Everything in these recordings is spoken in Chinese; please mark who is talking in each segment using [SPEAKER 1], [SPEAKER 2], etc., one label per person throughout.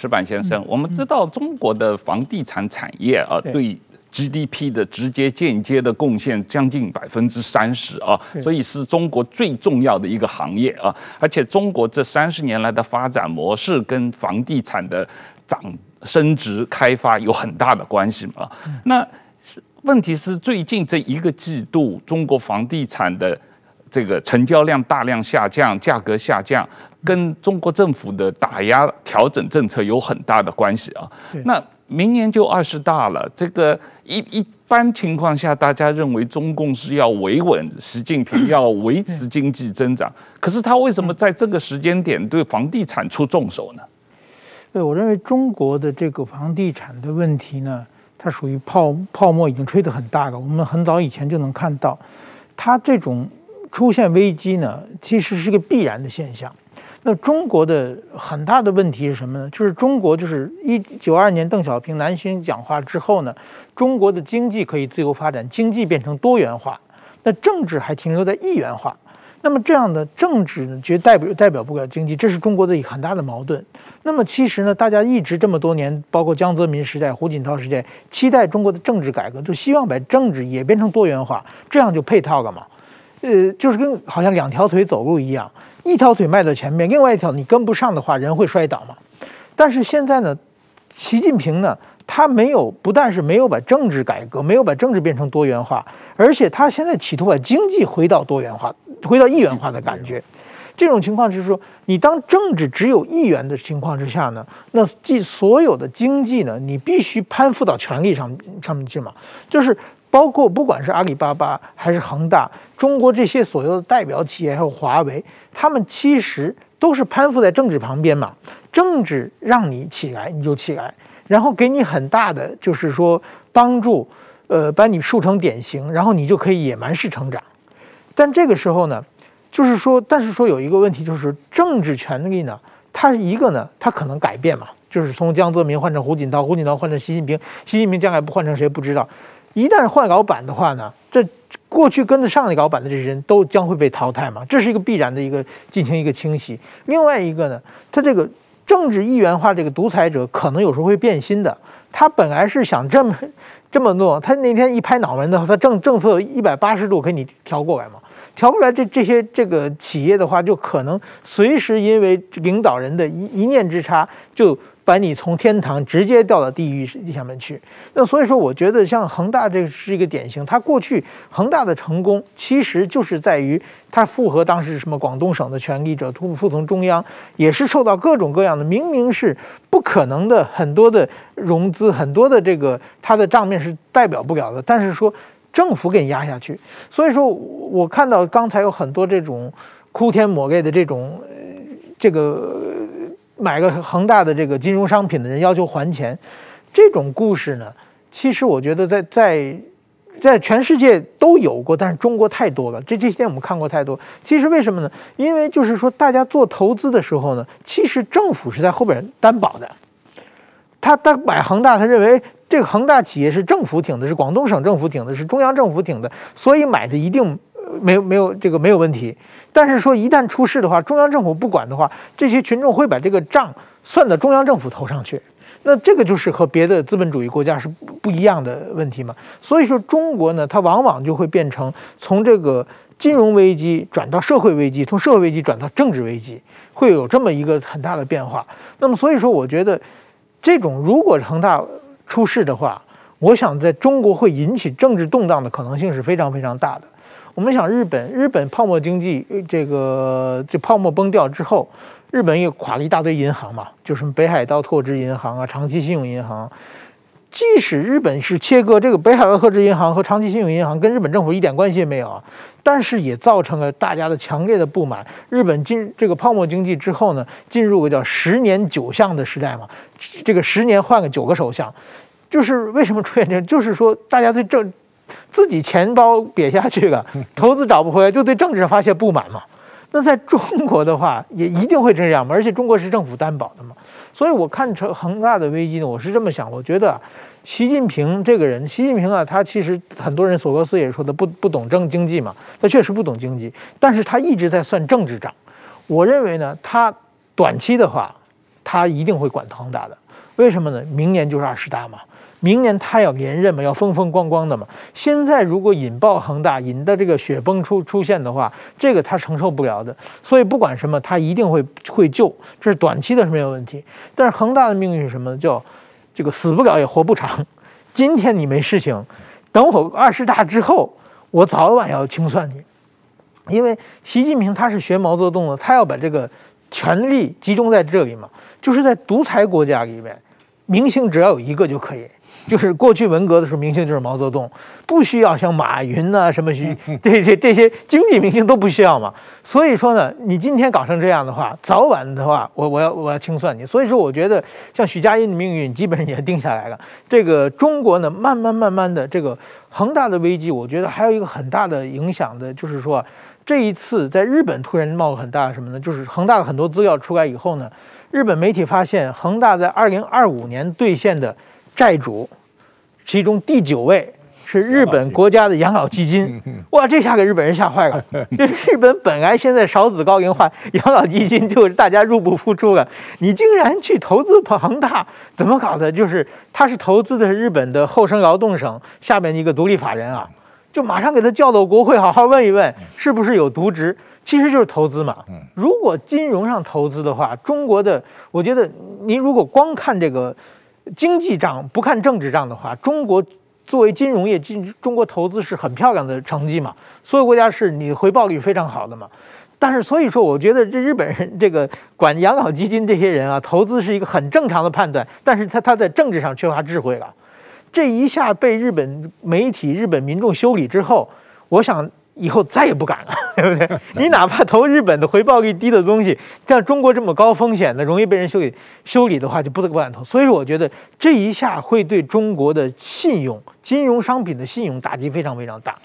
[SPEAKER 1] 矢板先生，我们知道中国的房地产产业啊，对 GDP 的直接、间接的贡献将近百分之三十啊，所以是中国最重要的一个行业啊。而且中国这三十年来的发展模式跟房地产的涨升值开发有很大的关系嘛。那问题是最近这一个季度，中国房地产的这个成交量大量下降，价格下降。跟中国政府的打压调整政策有很大的关系啊。那明年就二十大了，这个一一般情况下，大家认为中共是要维稳，习近平要维持经济增长。可是他为什么在这个时间点对房地产出重手呢？
[SPEAKER 2] 对，我认为中国的这个房地产的问题呢，它属于泡泡沫已经吹得很大了。我们很早以前就能看到，它这种出现危机呢，其实是个必然的现象。那中国的很大的问题是什么呢？就是中国就是一九二年邓小平南巡讲话之后呢，中国的经济可以自由发展，经济变成多元化，那政治还停留在一元化。那么这样的政治呢，绝代表代表不了经济，这是中国的一个很大的矛盾。那么其实呢，大家一直这么多年，包括江泽民时代、胡锦涛时代，期待中国的政治改革，就希望把政治也变成多元化，这样就配套了嘛。呃，就是跟好像两条腿走路一样，一条腿迈到前面，另外一条你跟不上的话，人会摔倒嘛。但是现在呢，习近平呢，他没有，不但是没有把政治改革，没有把政治变成多元化，而且他现在企图把经济回到多元化，回到一元化的感觉。这种情况就是说，你当政治只有一元的情况之下呢，那即所有的经济呢，你必须攀附到权力上上面去嘛，就是。包括不管是阿里巴巴还是恒大，中国这些所有的代表企业还有华为，他们其实都是攀附在政治旁边嘛。政治让你起来你就起来，然后给你很大的就是说帮助，呃，把你树成典型，然后你就可以野蛮式成长。但这个时候呢，就是说，但是说有一个问题，就是政治权力呢，它一个呢，它可能改变嘛，就是从江泽民换成胡锦涛，胡锦涛换成习近平，习近平将来不换成谁不知道。一旦换老板的话呢，这过去跟着上一老板的这些人都将会被淘汰嘛，这是一个必然的一个进行一个清洗。另外一个呢，他这个政治一元化，这个独裁者可能有时候会变心的。他本来是想这么 这么弄，他那天一拍脑门的话，他政政策一百八十度给你调过来嘛，调过来这这些这个企业的话，就可能随时因为领导人的一一念之差就。把你从天堂直接掉到地狱下面去，那所以说，我觉得像恒大这是一个典型。它过去恒大的成功，其实就是在于它附和当时什么广东省的权力者，服服从中央，也是受到各种各样的，明明是不可能的很多的融资，很多的这个它的账面是代表不了的，但是说政府给压下去。所以说我看到刚才有很多这种哭天抹泪的这种这个。买个恒大的这个金融商品的人要求还钱，这种故事呢，其实我觉得在在在全世界都有过，但是中国太多了。这这些天我们看过太多。其实为什么呢？因为就是说，大家做投资的时候呢，其实政府是在后边担保的。他他买恒大，他认为这个恒大企业是政府挺的，是广东省政府挺的，是中央政府挺的，所以买的一定。没有没有这个没有问题，但是说一旦出事的话，中央政府不管的话，这些群众会把这个账算到中央政府头上去，那这个就是和别的资本主义国家是不一样的问题嘛。所以说中国呢，它往往就会变成从这个金融危机转到社会危机，从社会危机转到政治危机，会有这么一个很大的变化。那么所以说，我觉得这种如果恒大出事的话，我想在中国会引起政治动荡的可能性是非常非常大的。我们想，日本日本泡沫经济，这个这泡沫崩掉之后，日本又垮了一大堆银行嘛，就是北海道拓殖银行啊、长期信用银行。即使日本是切割这个北海道拓殖银行和长期信用银行，跟日本政府一点关系也没有，但是也造成了大家的强烈的不满。日本进这个泡沫经济之后呢，进入个叫十年九相的时代嘛，这个十年换个九个首相，就是为什么出现这？就是说大家对这。自己钱包瘪下去了，投资找不回来，就对政治发泄不满嘛。那在中国的话，也一定会这样嘛。而且中国是政府担保的嘛，所以我看成恒大的危机呢，我是这么想。我觉得习近平这个人，习近平啊，他其实很多人索罗斯也说的不不懂政经济嘛，他确实不懂经济，但是他一直在算政治账。我认为呢，他短期的话。他一定会管恒大的。为什么呢？明年就是二十大嘛。明年他要连任嘛，要风风光光的嘛。现在如果引爆恒大，引的这个雪崩出出现的话，这个他承受不了的。所以不管什么，他一定会会救，这是短期的是没有问题。但是恒大的命运是什么？叫这个死不了也活不长。今天你没事情，等我二十大之后，我早晚要清算你。因为习近平他是学毛泽东的，他要把这个权力集中在这里嘛，就是在独裁国家里面，明星只要有一个就可以。就是过去文革的时候，明星就是毛泽东，不需要像马云呐、啊、什么徐 这些这些经济明星都不需要嘛。所以说呢，你今天搞成这样的话，早晚的话，我我要我要清算你。所以说，我觉得像许家印的命运基本上也定下来了。这个中国呢，慢慢慢慢的这个恒大的危机，我觉得还有一个很大的影响的，就是说这一次在日本突然冒了很大的什么呢？就是恒大的很多资料出来以后呢，日本媒体发现恒大在二零二五年兑现的债主。其中第九位是日本国家的养老基金，哇，这下给日本人吓坏了。这日本本来现在少子高龄化，养老基金就是大家入不敷出了，你竟然去投资庞大，怎么搞的？就是他是投资的是日本的厚生劳动省下面一个独立法人啊，就马上给他叫到国会，好好问一问，是不是有渎职？其实就是投资嘛。如果金融上投资的话，中国的，我觉得您如果光看这个。经济账不看政治账的话，中国作为金融业，进中国投资是很漂亮的成绩嘛。所有国家是你回报率非常好的嘛。但是所以说，我觉得这日本人这个管养老基金这些人啊，投资是一个很正常的判断。但是他他在政治上缺乏智慧了。这一下被日本媒体、日本民众修理之后，我想。以后再也不敢了，对不对？你哪怕投日本的回报率低的东西，像中国这么高风险的、容易被人修理修理的话，就不得不敢投。所以说，我觉得这一下会对中国的信用、金融商品的信用打击非常非常大。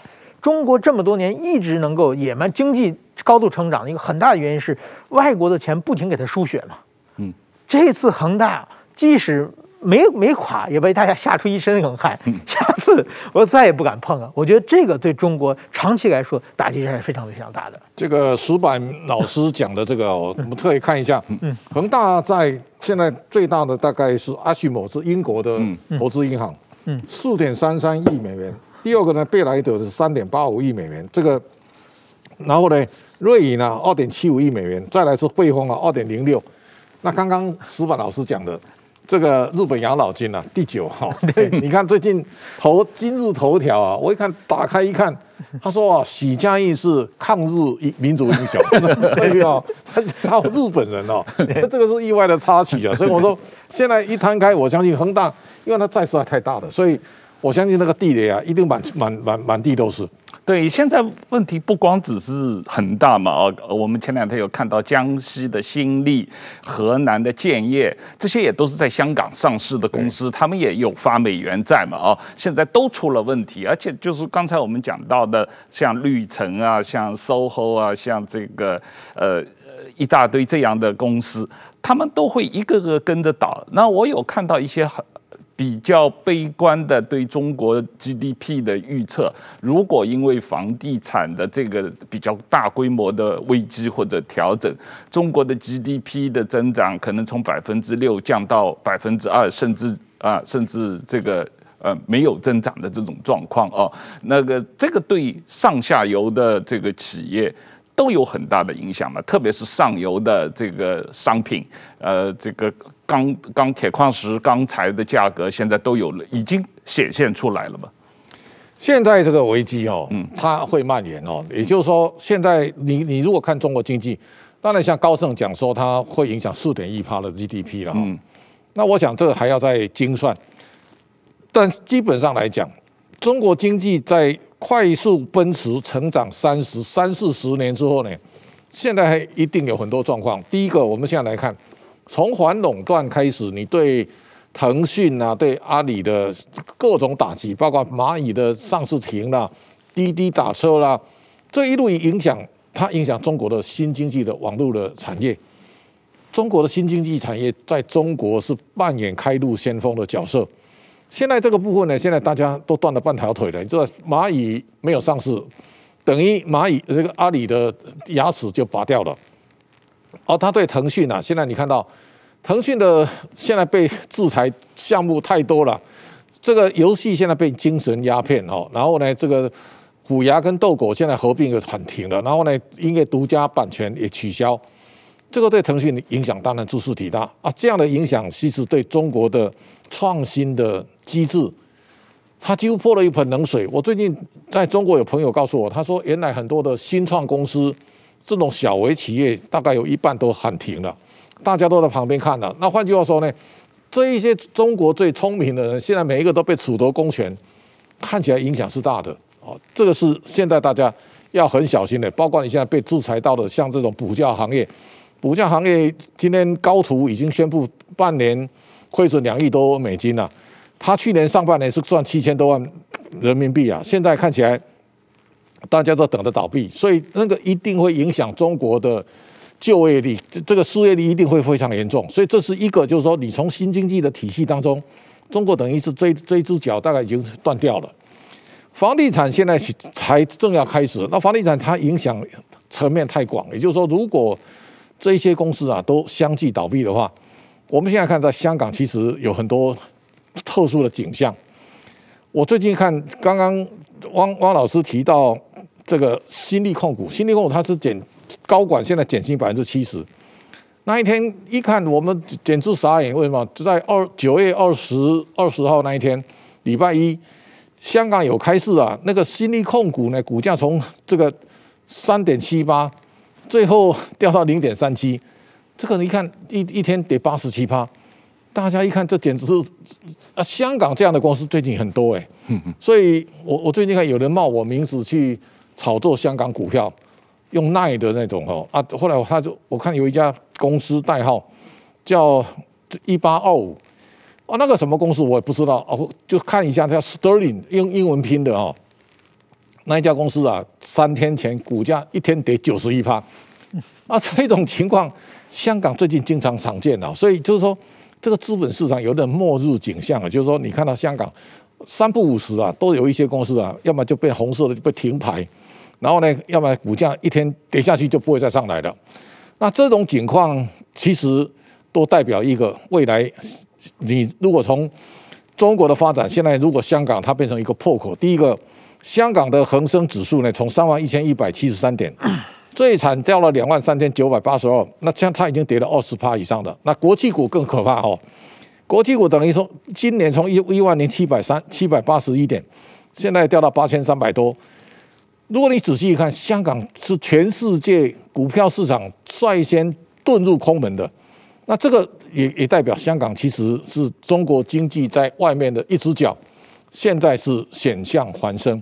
[SPEAKER 2] 中国这么多年一直能够野蛮经济高度成长的一个很大的原因是外国的钱不停给他输血嘛。嗯，这次恒大即使。没没垮，也被大家吓出一身冷汗。下次我再也不敢碰了。我觉得这个对中国长期来说打击还是非常非常大的。
[SPEAKER 3] 这个石板老师讲的这个，我们特意看一下。嗯，恒大在现在最大的大概是阿西莫，是英国的投资银行，嗯，四点三三亿美元。第二个呢，贝莱德是三点八五亿美元。这个，然后呢，瑞银呢二点七五亿美元，再来是汇丰啊二点零六。那刚刚石板老师讲的。这个日本养老金啊，第九号。对，你看最近头今日头条啊，我一看打开一看，他说啊，许家印是抗日民族英雄，对啊，他他日本人哦，这个是意外的插曲啊。所以我说，现在一摊开，我相信恒大，因为它债实在太大了，所以我相信那个地雷啊，一定满满满满地都是。
[SPEAKER 1] 对，现在问题不光只是恒大嘛，哦，我们前两天有看到江西的新力、河南的建业，这些也都是在香港上市的公司，他们也有发美元债嘛，哦，现在都出了问题，而且就是刚才我们讲到的，像绿城啊，像 SOHO 啊，像这个呃一大堆这样的公司，他们都会一个个跟着倒。那我有看到一些很。比较悲观的对中国 GDP 的预测，如果因为房地产的这个比较大规模的危机或者调整，中国的 GDP 的增长可能从百分之六降到百分之二，甚至啊，甚至这个呃没有增长的这种状况哦，那个这个对上下游的这个企业都有很大的影响嘛，特别是上游的这个商品，呃，这个。钢钢铁矿石钢材的价格现在都有了，已经显现出来了嘛？
[SPEAKER 3] 现在这个危机哦，嗯，它会蔓延哦。也就是说，现在你你如果看中国经济，当然像高盛讲说，它会影响四点一趴的 GDP 了。嗯，那我想这个还要再精算。但基本上来讲，中国经济在快速奔驰成长三十三四十年之后呢，现在还一定有很多状况。第一个，我们现在来看。从反垄断开始，你对腾讯啊、对阿里的各种打击，包括蚂蚁的上市停了，滴滴打车啦，这一路影响，它影响中国的新经济的网络的产业。中国的新经济产业在中国是扮演开路先锋的角色。现在这个部分呢，现在大家都断了半条腿了。你知道蚂蚁没有上市，等于蚂蚁这个阿里的牙齿就拔掉了。哦，他对腾讯啊，现在你看到腾讯的现在被制裁项目太多了，这个游戏现在被精神鸦片哦，然后呢，这个虎牙跟斗狗现在合并又喊停了，然后呢，音乐独家版权也取消，这个对腾讯影响当然就是体大啊。这样的影响其实对中国的创新的机制，它几乎泼了一盆冷水。我最近在中国有朋友告诉我，他说原来很多的新创公司。这种小微企业大概有一半都喊停了，大家都在旁边看了。那换句话说呢，这一些中国最聪明的人，现在每一个都被褫夺公权，看起来影响是大的哦。这个是现在大家要很小心的。包括你现在被制裁到的，像这种补教行业，补教行业今天高途已经宣布半年亏损两亿多美金了，他去年上半年是赚七千多万人民币啊，现在看起来。大家都等着倒闭，所以那个一定会影响中国的就业率，这个失业率一定会非常严重。所以这是一个，就是说你从新经济的体系当中，中国等于是这这只脚大概已经断掉了。房地产现在才正要开始，那房地产它影响层面太广，也就是说，如果这些公司啊都相继倒闭的话，我们现在看在香港其实有很多特殊的景象。我最近看刚刚汪汪老师提到。这个新力控股，新力控股它是减高管，现在减薪百分之七十。那一天一看，我们简直傻眼。为什么？就在二九月二十二十号那一天，礼拜一，香港有开市啊。那个新力控股呢，股价从这个三点七八，最后掉到零点三七。这个你看一一天跌八十七趴，大家一看，这简直是啊！香港这样的公司最近很多哎，所以我我最近看有人冒我名字去。炒作香港股票，用奈的那种哦啊，后来他就我看有一家公司代号叫一八二五，哦，那个什么公司我也不知道哦，就看一下叫 Sterling 用英文拼的哦，那一家公司啊，三天前股价一天跌九十一趴，啊，这种情况香港最近经常常见的，所以就是说这个资本市场有点末日景象啊，就是说你看到香港三不五时啊，都有一些公司啊，要么就被红色的就被停牌。然后呢，要么股价一天跌下去就不会再上来了。那这种情况其实都代表一个未来。你如果从中国的发展，现在如果香港它变成一个破口，第一个，香港的恒生指数呢，从三万一千一百七十三点，最惨掉了两万三千九百八十二，那像它已经跌了二十趴以上的。那国际股更可怕哦，国际股等于说今年从一一万零七百三七百八十一点，现在掉到八千三百多。如果你仔细一看，香港是全世界股票市场率先遁入空门的，那这个也也代表香港其实是中国经济在外面的一只脚，现在是险象环生。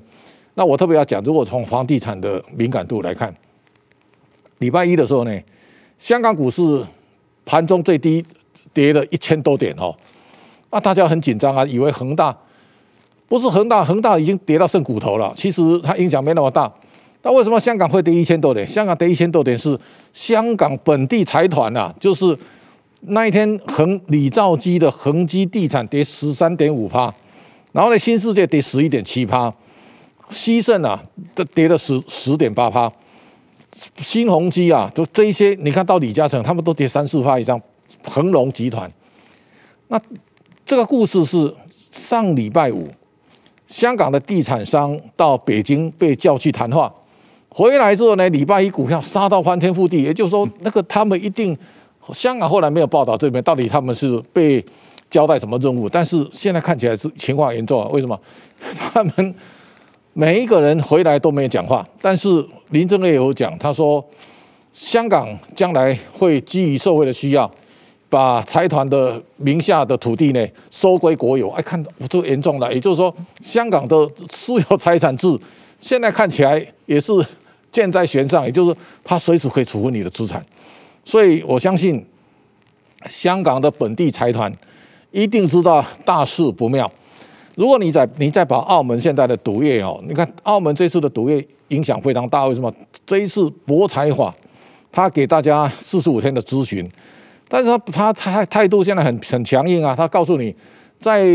[SPEAKER 3] 那我特别要讲，如果从房地产的敏感度来看，礼拜一的时候呢，香港股市盘中最低跌了一千多点哦，那大家很紧张啊，以为恒大。不是恒大，恒大已经跌到剩骨头了。其实它影响没那么大。那为什么香港会跌一千多点？香港跌一千多点是香港本地财团啊，就是那一天恒李兆基的恒基地产跌十三点五趴，然后呢新世界跌十一点七趴，西盛啊这跌了十十点八趴，新鸿基啊就这一些，你看到李嘉诚他们都跌三四趴以上，恒隆集团。那这个故事是上礼拜五。香港的地产商到北京被叫去谈话，回来之后呢，礼拜一股票杀到翻天覆地。也就是说，那个他们一定，香港后来没有报道这边到底他们是被交代什么任务，但是现在看起来是情况严重啊。为什么？他们每一个人回来都没有讲话，但是林郑月有讲，他说香港将来会基于社会的需要。把财团的名下的土地呢收归国有，哎，看我这严重了。也就是说，香港的私有财产制现在看起来也是箭在弦上，也就是他随时可以处分你的资产。所以我相信，香港的本地财团一定知道大事不妙。如果你再你再把澳门现在的赌业哦，你看澳门这次的赌业影响非常大，为什么？这一次博彩法，他给大家四十五天的咨询。但是他他态态度现在很很强硬啊！他告诉你，在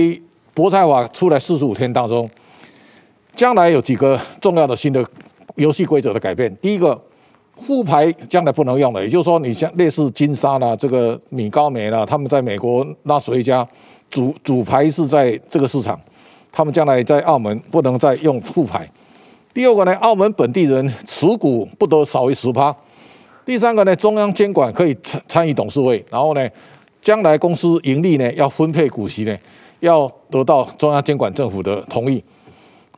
[SPEAKER 3] 博彩法出来四十五天当中，将来有几个重要的新的游戏规则的改变。第一个，复牌将来不能用了，也就是说，你像类似金沙啦、这个米高梅啦，他们在美国拉斯维加主主牌是在这个市场，他们将来在澳门不能再用复牌。第二个呢，澳门本地人持股不得少于十趴。第三个呢，中央监管可以参参与董事会，然后呢，将来公司盈利呢要分配股息呢，要得到中央监管政府的同意。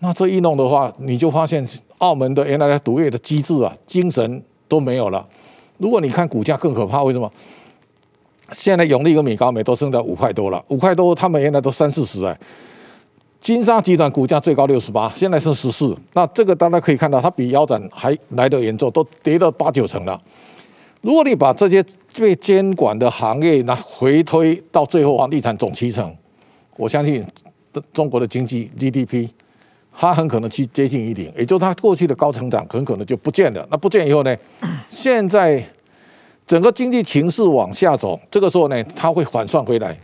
[SPEAKER 3] 那这一弄的话，你就发现澳门的原来的赌业的机制啊，精神都没有了。如果你看股价更可怕，为什么？现在永利跟米高梅都升到五块多了，五块多，他们原来都三四十哎。金沙集团股价最高六十八，现在是十四。那这个大家可以看到，它比腰斩还来得严重，都跌了八九成了。如果你把这些被监管的行业拿回推到最后，房地产总七成，我相信中国的经济 GDP，它很可能去接近一零，也就它过去的高成长很可能就不见了。那不见以后呢？现在整个经济情势往下走，这个时候呢，它会反算回来，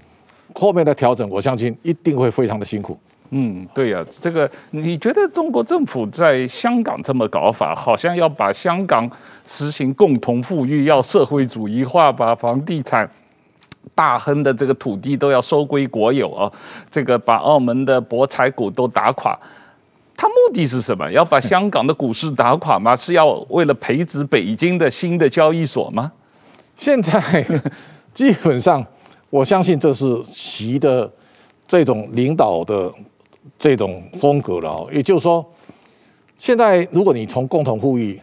[SPEAKER 3] 后面的调整，我相信一定会非常的辛苦。
[SPEAKER 1] 嗯，对呀、这个你觉得中国政府在香港这么搞法，好像要把香港实行共同富裕，要社会主义化，把房地产大亨的这个土地都要收归国有啊，这个把澳门的博彩股都打垮，他目的是什么？要把香港的股市打垮吗？是要为了培植北京的新的交易所吗？
[SPEAKER 3] 现在 基本上，我相信这是习的这种领导的。这种风格了，也就是说，现在如果你从共同富裕，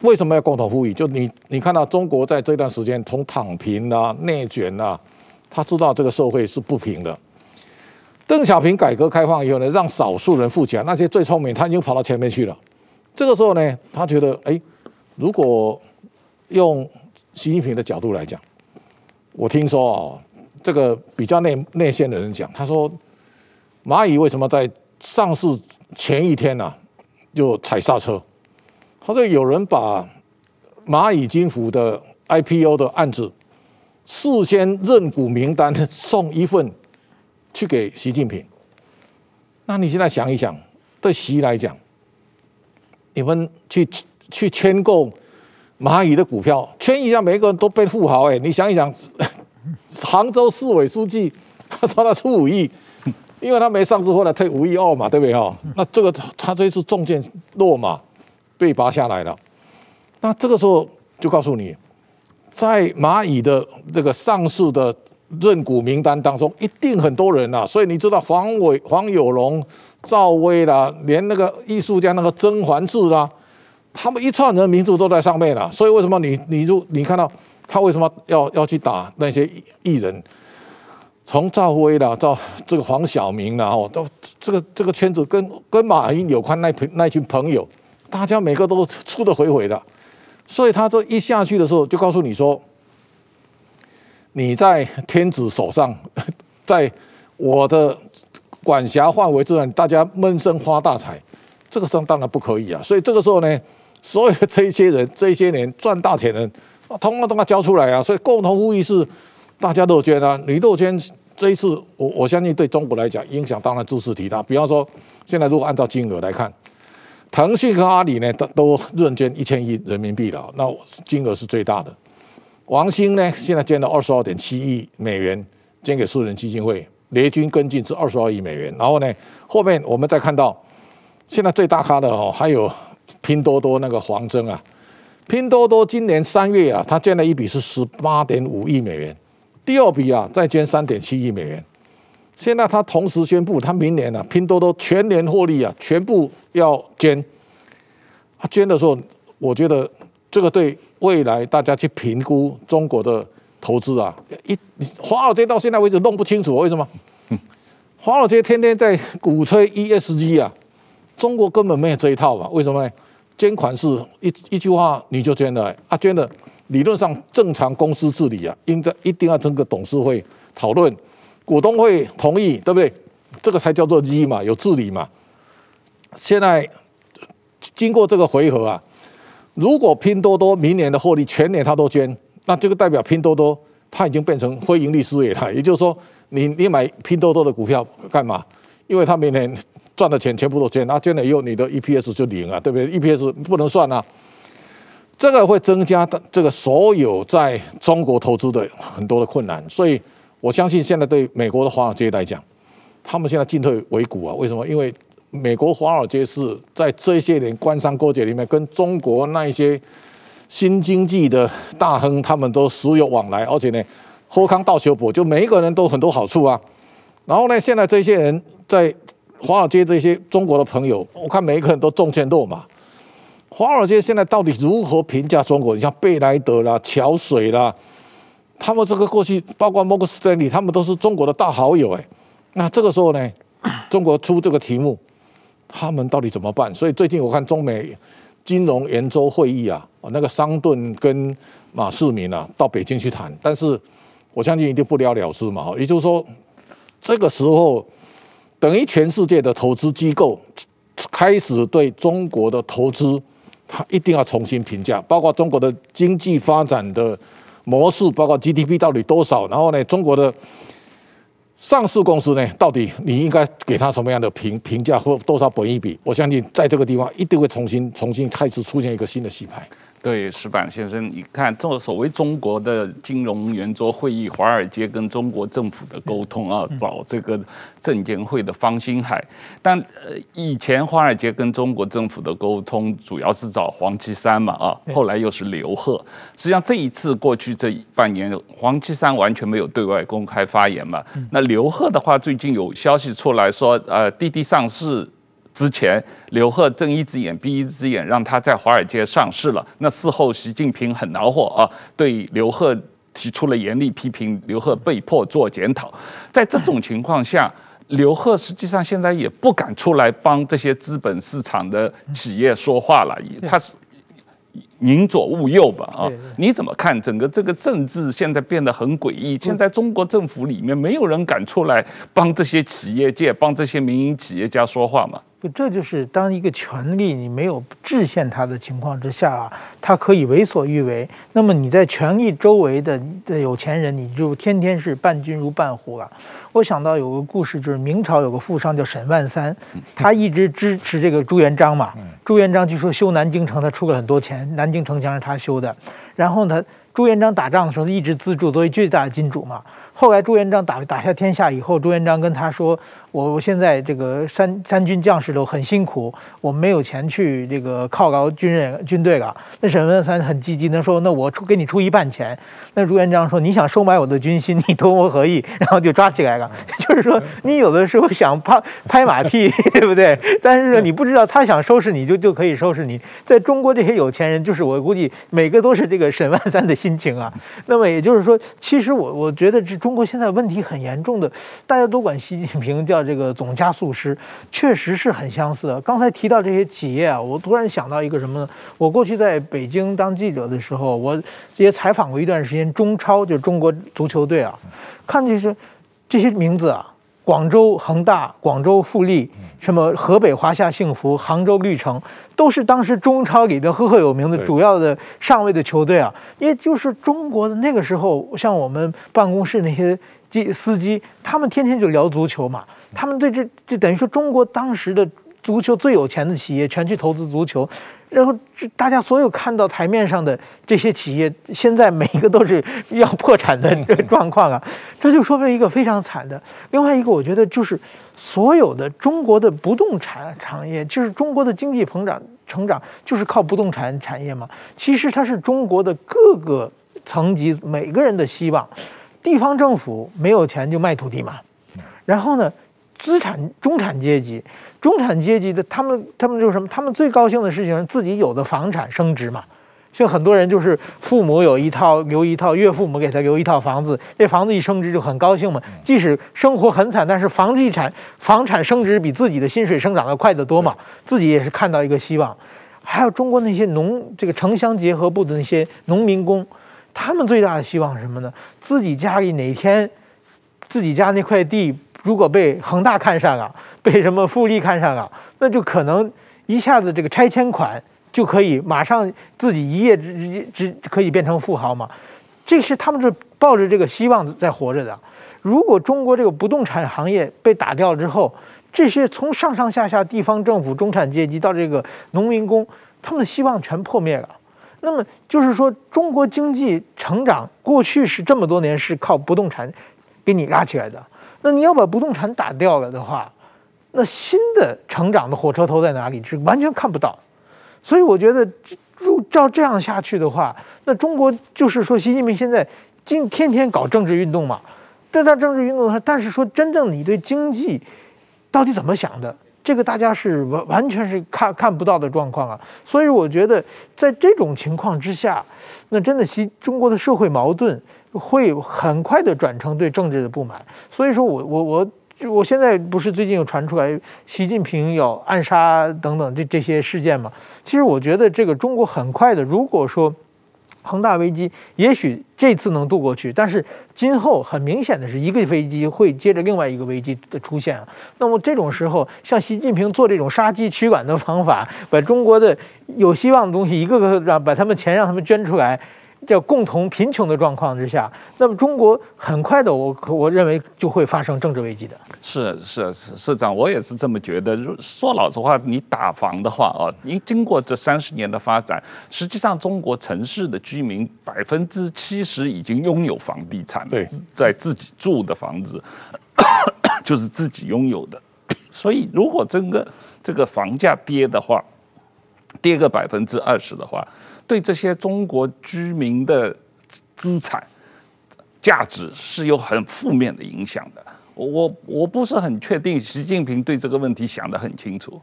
[SPEAKER 3] 为什么要共同富裕？就你你看到中国在这段时间从躺平啊、内卷啊，他知道这个社会是不平的。邓小平改革开放以后呢，让少数人富起来，那些最聪明他已经跑到前面去了。这个时候呢，他觉得，哎，如果用习近平的角度来讲，我听说哦，这个比较内内线的人讲，他说。蚂蚁为什么在上市前一天呢、啊、就踩刹车？他说有人把蚂蚁金服的 IPO 的案子事先认股名单送一份去给习近平。那你现在想一想，对习来讲，你们去去签购蚂蚁的股票，签一下，每个人都变富豪哎！你想一想，杭州市委书记他说他出五亿。因为他没上市，后来退五亿二嘛，对不对哈？那这个他这一次中箭落马，被拔下来了。那这个时候就告诉你，在蚂蚁的这个上市的认股名单当中，一定很多人呐。所以你知道黄伟、黄有龙、赵薇啦，连那个艺术家那个甄嬛志啦，他们一串人名字都在上面了。所以为什么你你就你看到他为什么要要去打那些艺人？从赵薇啦到这个黄晓明啦，哦，到这个这个圈子跟跟马云有关那群那群朋友，大家每个都出得回回的，所以他这一下去的时候，就告诉你说，你在天子手上，在我的管辖范围之内，大家闷声发大财，这个时当然不可以啊。所以这个时候呢，所有的这些人这些年赚大钱的人，通通都要交出来啊。所以共同富裕是。大家都捐啊，你都捐这一次，我我相信对中国来讲影响当然兹事体大。比方说，现在如果按照金额来看，腾讯和阿里呢都都认捐一千亿人民币了，那金额是最大的。王兴呢现在捐了二十二点七亿美元，捐给私人基金会，雷军跟进是二十二亿美元。然后呢，后面我们再看到，现在最大咖的哦，还有拼多多那个黄峥啊，拼多多今年三月啊，他捐了一笔是十八点五亿美元。第二笔啊，再捐三点七亿美元。现在他同时宣布，他明年啊，拼多多全年获利啊，全部要捐。他捐的时候，我觉得这个对未来大家去评估中国的投资啊，一华尔街到现在为止弄不清楚为什么。华尔街天天在鼓吹 ESG 啊，中国根本没有这一套嘛？为什么呢？捐款是一一句话你就捐了，啊捐的。理论上正常公司治理啊，应该一定要整个董事会讨论，股东会同意，对不对？这个才叫做 G 嘛，有治理嘛。现在经过这个回合啊，如果拼多多明年的获利全年他都捐，那这个代表拼多多它已经变成非盈利事业了。也就是说，你你买拼多多的股票干嘛？因为他明年赚的钱全部都捐，那捐了以后你的 EPS 就零啊，对不对？EPS 不能算啊。这个会增加的这个所有在中国投资的很多的困难，所以我相信现在对美国的华尔街来讲，他们现在进退维谷啊。为什么？因为美国华尔街是在这些年官商勾结里面，跟中国那一些新经济的大亨，他们都时有往来，而且呢，喝康道修补，就每一个人都很多好处啊。然后呢，现在这些人在华尔街这些中国的朋友，我看每一个人都中箭落马。华尔街现在到底如何评价中国？你像贝莱德啦、桥水啦，他们这个过去包括摩根斯丹利，他们都是中国的大好友哎。那这个时候呢，中国出这个题目，他们到底怎么办？所以最近我看中美金融圆桌会议啊，那个桑顿跟马世明啊到北京去谈，但是我相信一定不了了之嘛。也就是说，这个时候等于全世界的投资机构开始对中国的投资。他一定要重新评价，包括中国的经济发展的模式，包括 GDP 到底多少，然后呢，中国的上市公司呢，到底你应该给他什么样的评评价或多少本益比？我相信在这个地方一定会重新重新开始出现一个新的洗牌。
[SPEAKER 1] 对，石板先生，你看，这所谓中国的金融圆桌会议，华尔街跟中国政府的沟通啊，找这个证监会的方星海。但呃，以前华尔街跟中国政府的沟通主要是找王岐山嘛，啊，后来又是刘鹤。实际上这一次过去这半年，王岐山完全没有对外公开发言嘛。那刘鹤的话，最近有消息出来说，呃，滴滴上市。之前，刘鹤睁一只眼闭一只眼，让他在华尔街上市了。那事后，习近平很恼火啊，对刘鹤提出了严厉批评，刘鹤被迫做检讨。在这种情况下，刘鹤实际上现在也不敢出来帮这些资本市场的企业说话了，他是宁左勿右吧？啊，你怎么看整个这个政治现在变得很诡异？现在中国政府里面没有人敢出来帮这些企业界、帮这些民营企业家说话嘛？
[SPEAKER 2] 不，这就是当一个权力你没有制限它的情况之下啊，它可以为所欲为。那么你在权力周围的的有钱人，你就天天是伴君如伴虎了。我想到有个故事，就是明朝有个富商叫沈万三，他一直支持这个朱元璋嘛。朱元璋据说修南京城，他出了很多钱，南京城墙是他修的。然后他，朱元璋打仗的时候一直资助作为最大的金主嘛。后来朱元璋打打下天下以后，朱元璋跟他说：“我我现在这个三三军将士都很辛苦，我没有钱去这个犒劳军人军队了。”那沈万三很积极的说：“那我出给你出一半钱。”那朱元璋说：“你想收买我的军心，你投我何意？”然后就抓起来了。就是说，你有的时候想拍拍马屁，对不对？但是你不知道他想收拾你就就可以收拾你。在中国这些有钱人，就是我估计每个都是这个沈万三的心情啊。那么也就是说，其实我我觉得这中。中国现在问题很严重的，大家都管习近平叫这个总加速师，确实是很相似的。刚才提到这些企业啊，我突然想到一个什么呢？我过去在北京当记者的时候，我也采访过一段时间中超，就中国足球队啊，看这些这些名字啊，广州恒大、广州富力。什么河北华夏幸福、杭州绿城，都是当时中超里边赫赫有名的主要的上位的球队啊。也就是中国的那个时候，像我们办公室那些机司机，他们天天就聊足球嘛。他们对这就等于说，中国当时的足球最有钱的企业全去投资足球。然后，大家所有看到台面上的这些企业，现在每一个都是要破产的这个状况啊，这就说明一个非常惨的。另外一个，我觉得就是所有的中国的不动产产业，就是中国的经济膨胀成长，就是靠不动产产业嘛。其实它是中国的各个层级每个人的希望。地方政府没有钱就卖土地嘛，然后呢，资产中产阶级。中产阶级的他们，他们就是什么？他们最高兴的事情是自己有的房产升值嘛。像很多人就是父母有一套留一套，岳父母给他留一套房子，这房子一升值就很高兴嘛。即使生活很惨，但是房地产房产升值比自己的薪水生长的快得多嘛。自己也是看到一个希望。还有中国那些农这个城乡结合部的那些农民工，他们最大的希望是什么呢？自己家里哪天自己家那块地。如果被恒大看上了，被什么富力看上了，那就可能一下子这个拆迁款就可以马上自己一夜之之之可以变成富豪嘛？这是他们是抱着这个希望在活着的。如果中国这个不动产行业被打掉之后，这些从上上下下地方政府、中产阶级到这个农民工，他们的希望全破灭了。那么就是说，中国经济成长过去是这么多年是靠不动产给你拉起来的，那你要把不动产打掉了的话，那新的成长的火车头在哪里？是完全看不到。所以我觉得，如照这样下去的话，那中国就是说，习近平现在今天天搞政治运动嘛，但他政治运动，但是说真正你对经济到底怎么想的？这个大家是完完全是看看不到的状况啊，所以我觉得在这种情况之下，那真的习中国的社会矛盾会很快的转成对政治的不满。所以说我我我我现在不是最近有传出来习近平要暗杀等等这这些事件嘛？其实我觉得这个中国很快的，如果说。恒大危机也许这次能度过去，但是今后很明显的是一个危机会接着另外一个危机的出现。那么这种时候，像习近平做这种杀鸡取卵的方法，把中国的有希望的东西一个个让把他们钱让他们捐出来。叫共同贫穷的状况之下，那么中国很快的，我我认为就会发生政治危机的。
[SPEAKER 1] 是是是，市长，我也是这么觉得。说老实话，你打房的话啊，你经过这三十年的发展，实际上中国城市的居民百分之七十已经拥有房地产，
[SPEAKER 3] 对，
[SPEAKER 1] 在自己住的房子 就是自己拥有的。所以，如果整个这个房价跌的话，跌个百分之二十的话。对这些中国居民的资产价值是有很负面的影响的。我我不是很确定习近平对这个问题想得很清楚。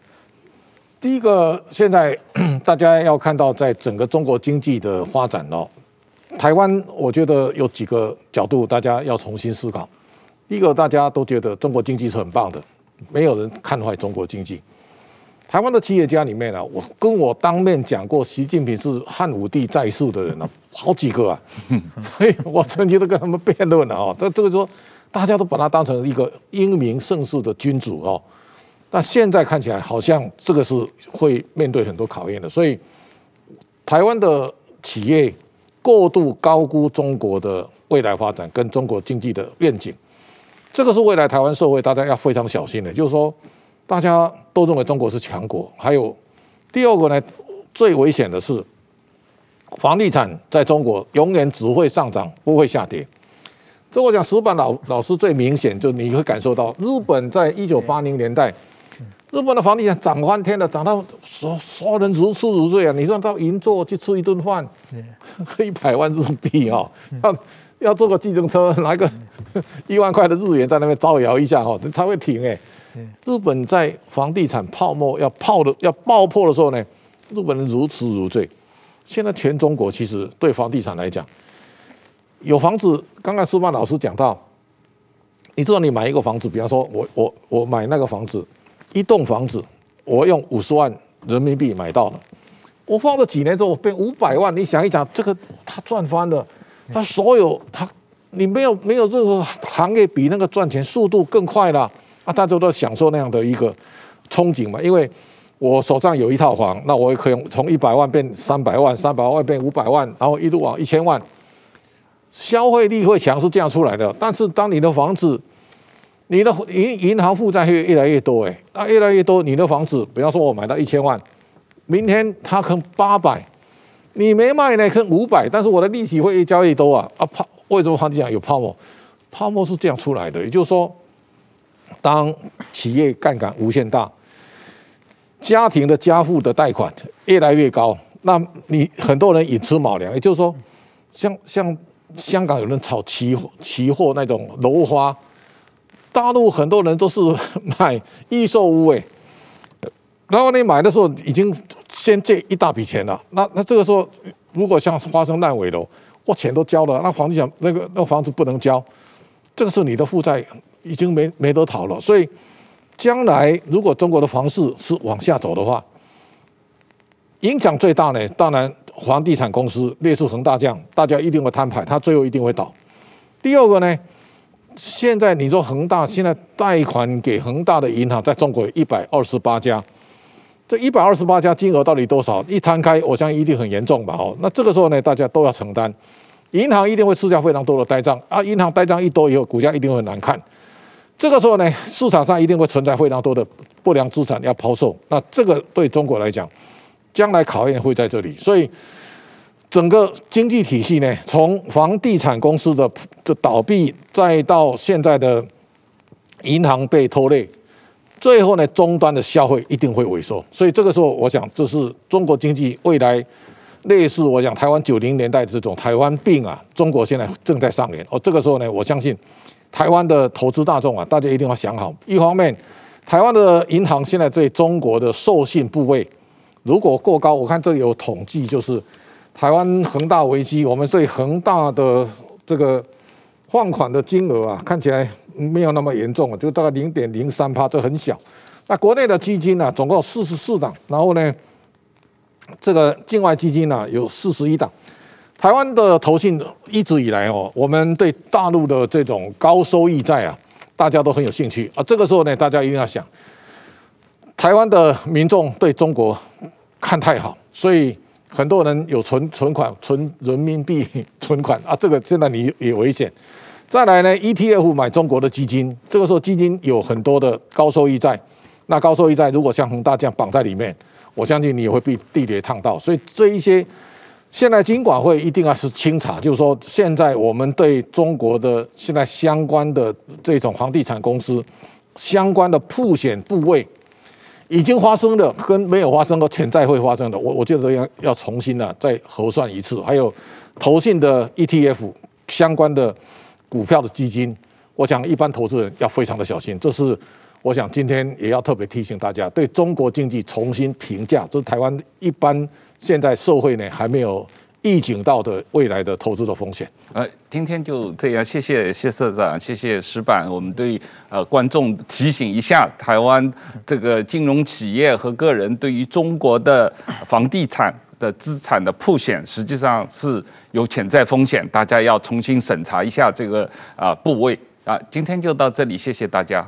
[SPEAKER 3] 第一个，现在大家要看到，在整个中国经济的发展哦，台湾我觉得有几个角度大家要重新思考。第一个，大家都觉得中国经济是很棒的，没有人看坏中国经济。台湾的企业家里面呢、啊，我跟我当面讲过，习近平是汉武帝在世的人呢、啊，好几个啊，所以我曾经都跟他们辩论了啊。这这个说，大家都把他当成一个英明盛世的君主哦。但现在看起来，好像这个是会面对很多考验的。所以，台湾的企业过度高估中国的未来发展跟中国经济的愿景，这个是未来台湾社会大家要非常小心的，就是说。大家都认为中国是强国，还有第二个呢，最危险的是房地产在中国永远只会上涨，不会下跌。这我讲石板老老师最明显，就你会感受到，日本在一九八零年代，日本的房地产涨翻天了，涨到所所有人如痴如醉啊！你说到银座去吃一顿饭，一百万日币啊，要要坐个计程车，拿个一万块的日元在那边招摇一下哈，它会停哎。日本在房地产泡沫要泡的要爆破的时候呢，日本人如痴如醉。现在全中国其实对房地产来讲，有房子，刚刚思曼老师讲到，你知道你买一个房子，比方说我我我买那个房子，一栋房子，我用五十万人民币买到了，我放了几年之后变五百万，你想一想，这个他赚翻了，他所有他你没有没有任何行业比那个赚钱速度更快了。啊，大家都享受那样的一个憧憬嘛，因为我手上有一套房，那我也可以从一百万变三百万，三百万变五百万，然后一路往一千万，消费力会强是这样出来的。但是当你的房子，你的银银行负债会越来越多，哎，那越来越多，你的房子，比方说我买到一千万，明天它可能八百，你没卖呢，剩五百，但是我的利息会越交越多啊啊泡，为什么房地产有泡沫？泡沫是这样出来的，也就是说。当企业杠杆无限大，家庭的家户的贷款越来越高，那你很多人寅吃卯粮，也就是说，像像香港有人炒期货，期货那种楼花，大陆很多人都是买预售屋诶，然后你买的时候已经先借一大笔钱了，那那这个时候如果像发生烂尾楼，我钱都交了，那房地产那个那房子不能交，这个是你的负债。已经没没得逃了，所以将来如果中国的房市是往下走的话，影响最大呢，当然房地产公司类似恒大这样，大家一定会摊牌，它最后一定会倒。第二个呢，现在你说恒大现在贷款给恒大的银行在中国有一百二十八家，这一百二十八家金额到底多少？一摊开，我相信一定很严重吧？哦，那这个时候呢，大家都要承担，银行一定会吃下非常多的呆账啊，银行呆账一多以后，股价一定会难看。这个时候呢，市场上一定会存在非常多的不良资产要抛售，那这个对中国来讲，将来考验会在这里。所以，整个经济体系呢，从房地产公司的的倒闭，再到现在的银行被拖累，最后呢，终端的消费一定会萎缩。所以这个时候，我想这是中国经济未来类似我想台湾九零年代这种台湾病啊，中国现在正在上演。哦，这个时候呢，我相信台湾的投资大众啊，大家一定要想好，一方面，台湾的银行现在对中国的授信部位如果过高，我看这里有统计就是。台湾恒大危机，我们对恒大的这个放款的金额啊，看起来没有那么严重啊，就大概零点零三趴，这很小。那国内的基金呢，总共四十四档，然后呢，这个境外基金呢有四十一档。台湾的投信一直以来哦，我们对大陆的这种高收益债啊，大家都很有兴趣啊。这个时候呢，大家一定要想，台湾的民众对中国看太好，所以。很多人有存存款，存人民币存款啊，这个现在你也危险。再来呢，ETF 买中国的基金，这个时候基金有很多的高收益债，那高收益债如果像恒大这样绑在里面，我相信你也会被地雷烫到。所以这一些现在金管会一定要是清查，就是说现在我们对中国的现在相关的这种房地产公司相关的曝险部位。已经发生的跟没有发生的潜在会发生的，我我觉得要要重新呢再核算一次。还有投信的 ETF 相关的股票的基金，我想一般投资人要非常的小心。这是我想今天也要特别提醒大家，对中国经济重新评价，这是台湾一般现在社会呢还没有。预警到的未来的投资的风险。
[SPEAKER 1] 呃，今天就这样，谢谢谢社长，谢谢石板。我们对呃观众提醒一下，台湾这个金融企业和个人对于中国的房地产的资产的曝险，实际上是有潜在风险，大家要重新审查一下这个啊部位啊。今天就到这里，谢谢大家。